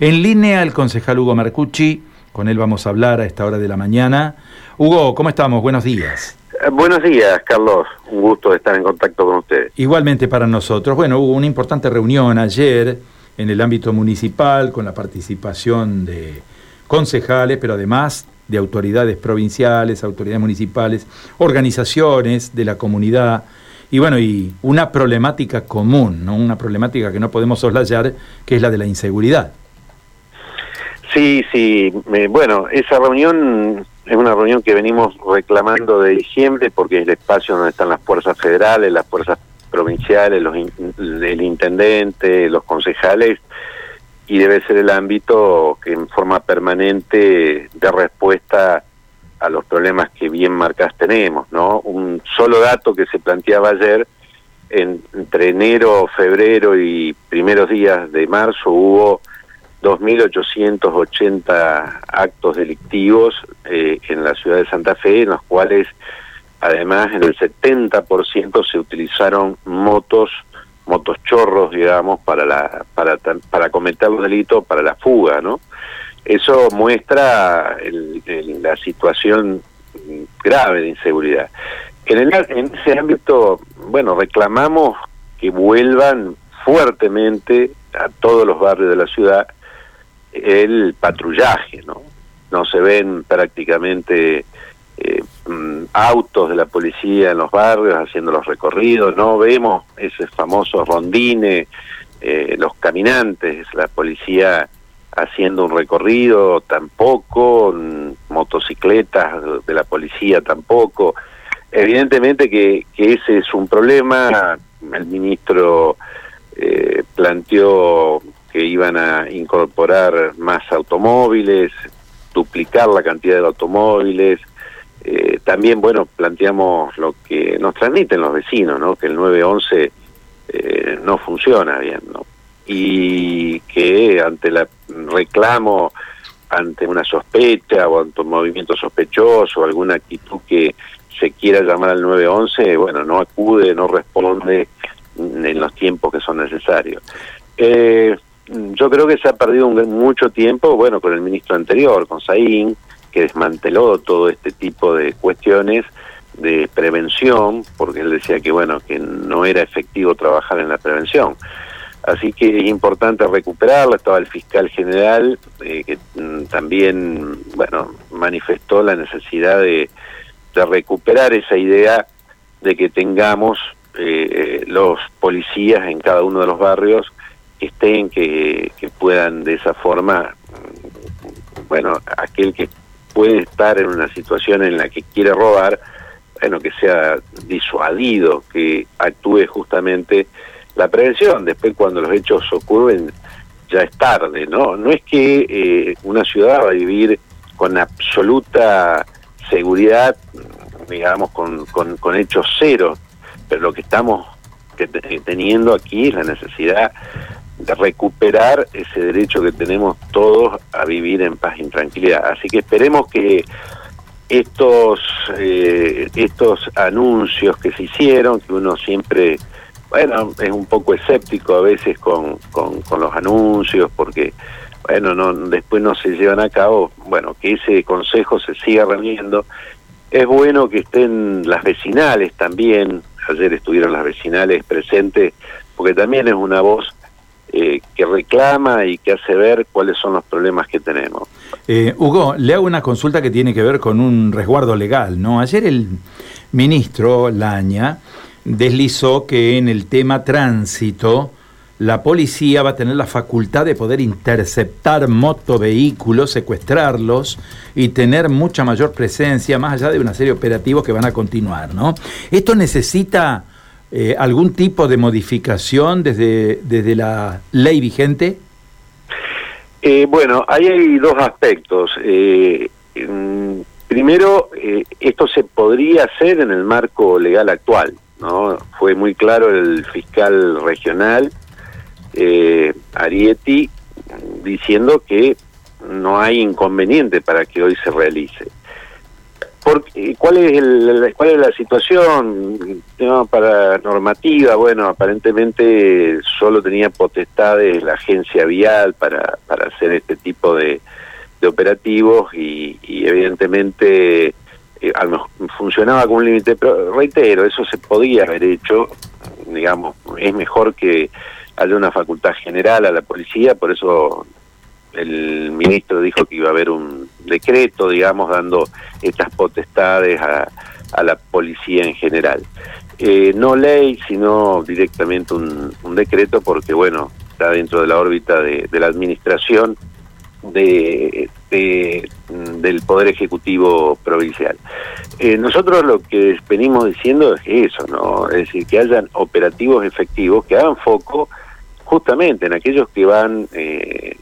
En línea el concejal Hugo Marcucci, con él vamos a hablar a esta hora de la mañana. Hugo, ¿cómo estamos? Buenos días. Eh, buenos días, Carlos. Un gusto estar en contacto con usted. Igualmente para nosotros. Bueno, hubo una importante reunión ayer en el ámbito municipal con la participación de concejales, pero además de autoridades provinciales, autoridades municipales, organizaciones de la comunidad y bueno, y una problemática común, ¿no? Una problemática que no podemos soslayar, que es la de la inseguridad. Sí, sí. bueno, esa reunión es una reunión que venimos reclamando de diciembre porque es el espacio donde están las fuerzas federales, las fuerzas provinciales, los el intendente, los concejales y debe ser el ámbito que en forma permanente de respuesta a los problemas que bien marcas tenemos, ¿no? Un solo dato que se planteaba ayer, entre enero, febrero y primeros días de marzo hubo 2.880 actos delictivos eh, en la ciudad de Santa Fe, en los cuales además en el 70% se utilizaron motos, motos chorros, digamos, para, la, para, para cometer los delitos, para la fuga, ¿no? Eso muestra la situación grave de inseguridad. En, en ese ámbito, bueno, reclamamos que vuelvan fuertemente a todos los barrios de la ciudad el patrullaje, ¿no? No se ven prácticamente eh, mm, autos de la policía en los barrios haciendo los recorridos, no vemos ese famoso rondine, eh, los caminantes, la policía haciendo un recorrido tampoco, motocicletas de la policía tampoco. Evidentemente que, que ese es un problema, el ministro eh, planteó que iban a incorporar más automóviles, duplicar la cantidad de automóviles. Eh, también, bueno, planteamos lo que nos transmiten los vecinos, ¿no? Que el 911 eh, no funciona bien, ¿no? y que ante el reclamo, ante una sospecha o ante un movimiento sospechoso, alguna actitud que se quiera llamar al 911, bueno, no acude, no responde en los tiempos que son necesarios. Eh, yo creo que se ha perdido mucho tiempo, bueno, con el ministro anterior, con Saín, que desmanteló todo este tipo de cuestiones de prevención, porque él decía que, bueno, que no era efectivo trabajar en la prevención. Así que es importante recuperarla. Estaba el fiscal general eh, que mm, también, bueno, manifestó la necesidad de, recuperar esa idea de que tengamos eh, los policías en cada uno de los barrios que estén, que, puedan de esa forma, bueno, aquel que puede estar en una situación en la que quiere robar, bueno, que sea disuadido, que actúe justamente la prevención. Después cuando los hechos ocurren ya es tarde, ¿no? No es que eh, una ciudad va a vivir con absoluta seguridad, digamos, con, con, hechos cero, pero lo que estamos teniendo aquí es la necesidad de recuperar ese derecho que tenemos todos a vivir en paz y tranquilidad. Así que esperemos que estos, eh, estos anuncios que se hicieron, que uno siempre bueno, es un poco escéptico a veces con, con, los anuncios porque, bueno, no, después no se llevan a cabo, bueno, que ese consejo se siga reuniendo. Es bueno que estén las vecinales también, ayer estuvieron las vecinales presentes, porque también es una voz eh, que reclama y que hace ver cuáles son los problemas que tenemos. Eh, Hugo, le hago una consulta que tiene que ver con un resguardo legal, ¿no? Ayer el ministro Laña deslizó que en el tema tránsito la policía va a tener la facultad de poder interceptar motovehículos, secuestrarlos y tener mucha mayor presencia, más allá de una serie de operativos que van a continuar, ¿no? ¿Esto necesita eh, algún tipo de modificación desde, desde la ley vigente? Eh, bueno, ahí hay dos aspectos. Eh, primero, esto se podría hacer en el marco legal actual. ¿no? Fue muy claro el fiscal regional, eh, Arietti, diciendo que no hay inconveniente para que hoy se realice. ¿Cuál, es el, ¿Cuál es la situación para normativa? Bueno, aparentemente solo tenía potestades la agencia vial para, para hacer este tipo de, operativos y, evidentemente eh, funcionaba con un límite, pero reitero, eso se podía haber hecho, digamos, es mejor que haya una facultad general a la policía, por eso el ministro dijo que iba a haber un decreto, digamos, dando estas potestades a, la policía en general. Eh, no ley, sino directamente un, decreto, porque, bueno, está dentro de la órbita de, la administración de, del Poder Ejecutivo Provincial. Eh, nosotros lo que venimos diciendo es eso, ¿no? Es decir, que hayan operativos efectivos, que hagan foco justamente en aquellos que van eh,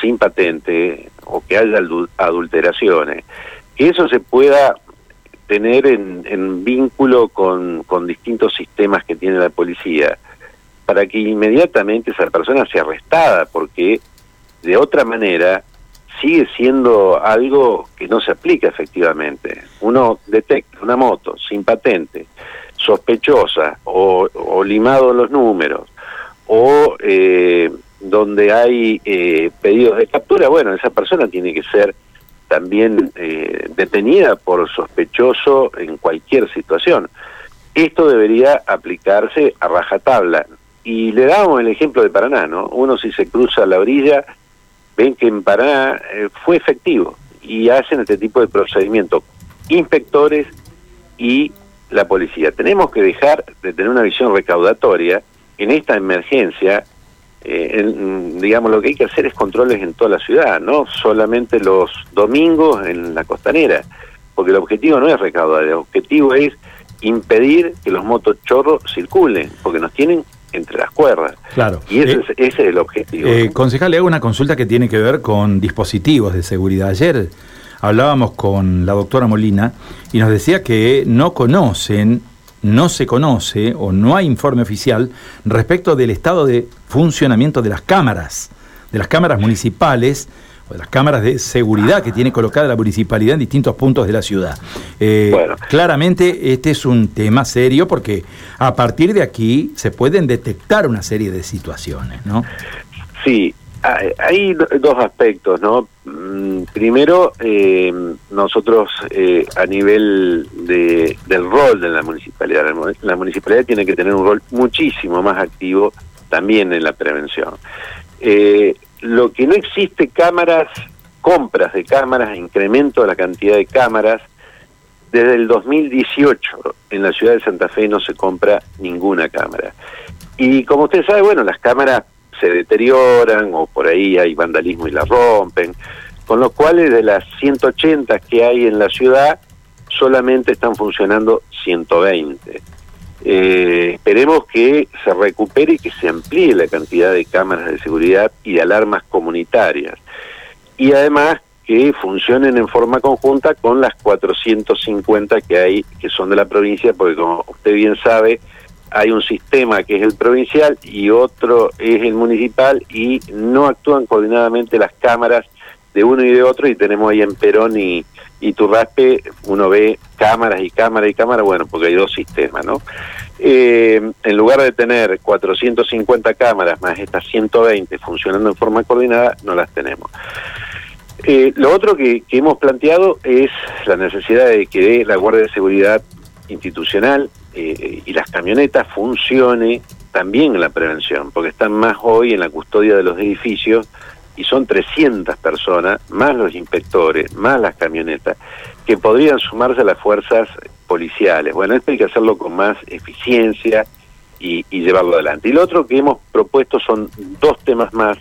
sin patente o que haya adulteraciones, que eso se pueda tener en, vínculo con, con, distintos sistemas que tiene la policía, para que inmediatamente esa persona sea arrestada, porque de otra manera sigue siendo algo que no se aplica efectivamente. Uno detecta una moto sin patente, sospechosa o, o limado los números, o eh, donde hay eh, pedidos de captura, bueno, esa persona tiene que ser también eh, detenida por sospechoso en cualquier situación. Esto debería aplicarse a rajatabla. Y le damos el ejemplo de Paraná, ¿no? Uno si se cruza la orilla, ven que en Paraná eh, fue efectivo y hacen este tipo de procedimientos inspectores y la policía. Tenemos que dejar de tener una visión recaudatoria en esta emergencia eh, digamos, lo que hay que hacer es controles en toda la ciudad, no solamente los domingos en la costanera, porque el objetivo no es recaudar, el objetivo es impedir que los motochorros circulen, porque nos tienen entre las cuerdas. Claro. Y ese, eh, es, ese es, el objetivo. Eh, Concejal, le hago una consulta que tiene que ver con dispositivos de seguridad. Ayer hablábamos con la doctora Molina y nos decía que no conocen no se conoce o no hay informe oficial respecto del estado de funcionamiento de las cámaras, de las cámaras municipales o de las cámaras de seguridad que tiene colocada la municipalidad en distintos puntos de la ciudad. Eh, claramente este es un tema serio porque a partir de aquí se pueden detectar una serie de situaciones, ¿no? Sí, hay dos aspectos, ¿no? Mm, primero, eh, nosotros eh, a nivel de, del rol de la municipalidad, la municipalidad tiene que tener un rol muchísimo más activo también en la prevención. Eh, lo que no existe cámaras, compras de cámaras, incremento de la cantidad de cámaras, desde el 2018 en la ciudad de Santa Fe no se compra ninguna cámara. Y como usted sabe, bueno, las cámaras se deterioran o por ahí hay vandalismo y la rompen, con lo cual de las 180 que hay en la ciudad solamente están funcionando 120. Eh, esperemos que se recupere y que se amplíe la cantidad de cámaras de seguridad y de alarmas comunitarias. Y además que funcionen en forma conjunta con las 450 que hay, que son de la provincia, porque como usted bien sabe, hay un sistema que es el provincial y otro es el municipal y no actúan coordinadamente las cámaras de uno y de otro y tenemos ahí en Perón y, y Turraspe, uno ve cámaras y cámaras y cámaras, bueno, porque hay dos sistemas, ¿no? Eh, en lugar de tener 450 cámaras más estas 120 funcionando en forma coordinada, no las tenemos. Eh, lo otro que, que hemos planteado es la necesidad de que la Guardia de Seguridad institucional eh, y las camionetas funcione también en la prevención, porque están más hoy en la custodia de los edificios y son 300 personas, más los inspectores, más las camionetas, que podrían sumarse a las fuerzas policiales. Bueno, esto hay que hacerlo con más eficiencia y, llevarlo adelante. Y lo otro que hemos propuesto son dos temas más.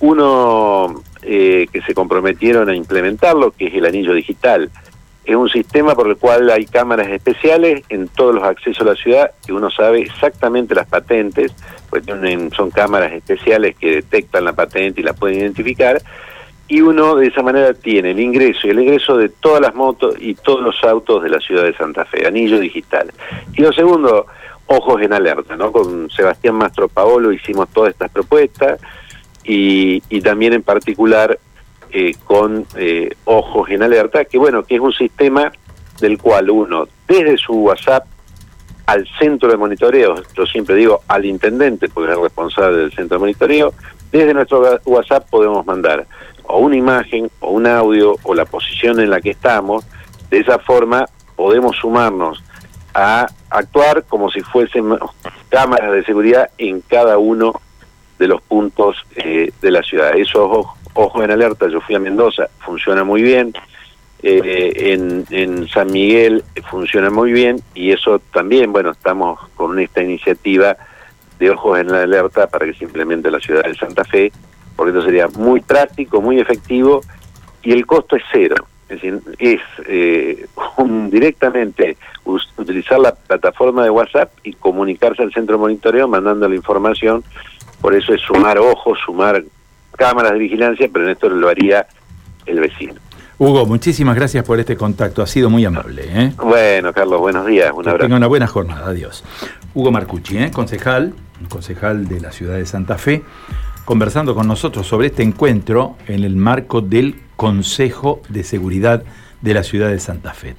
Uno eh, que se comprometieron a implementarlo, que es el anillo digital es un sistema por el cual hay cámaras especiales en todos los accesos a la ciudad que uno sabe exactamente las patentes, pues son cámaras especiales que detectan la patente y la pueden identificar, y uno de esa manera tiene el ingreso y el egreso de todas las motos y todos los autos de la ciudad de Santa Fe, anillo digital. Y lo segundo, ojos en alerta, ¿no? Con Sebastián Mastro Paolo hicimos todas estas propuestas y, y también en particular eh, con eh, ojos en alerta, que bueno, que es un sistema del cual uno, desde su WhatsApp al centro de monitoreo, yo siempre digo al intendente, porque es el responsable del centro de monitoreo, desde nuestro WhatsApp podemos mandar o una imagen o un audio o la posición en la que estamos, de esa forma podemos sumarnos a actuar como si fuesen cámaras de seguridad en cada uno de los puntos eh, de la ciudad. Eso, ojo, en alerta, yo fui a Mendoza, funciona muy bien, eh, en, San Miguel funciona muy bien y eso también, bueno, estamos con esta iniciativa de ojos en la alerta para que se implemente la ciudad de Santa Fe, porque esto sería muy práctico, muy efectivo y el costo es cero. Es decir, es eh, directamente utilizar la plataforma de WhatsApp y comunicarse al centro de monitoreo mandando la información. Por eso es sumar ojos, sumar cámaras de vigilancia, pero en esto lo haría el vecino. Hugo, muchísimas gracias por este contacto. Ha sido muy amable. ¿eh? Bueno, Carlos, buenos días. Un abrazo. Tenga una buena jornada. Adiós. Hugo Marcucci, ¿eh? concejal, concejal de la ciudad de Santa Fe, conversando con nosotros sobre este encuentro en el marco del Consejo de Seguridad de la ciudad de Santa Fe.